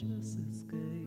just escape.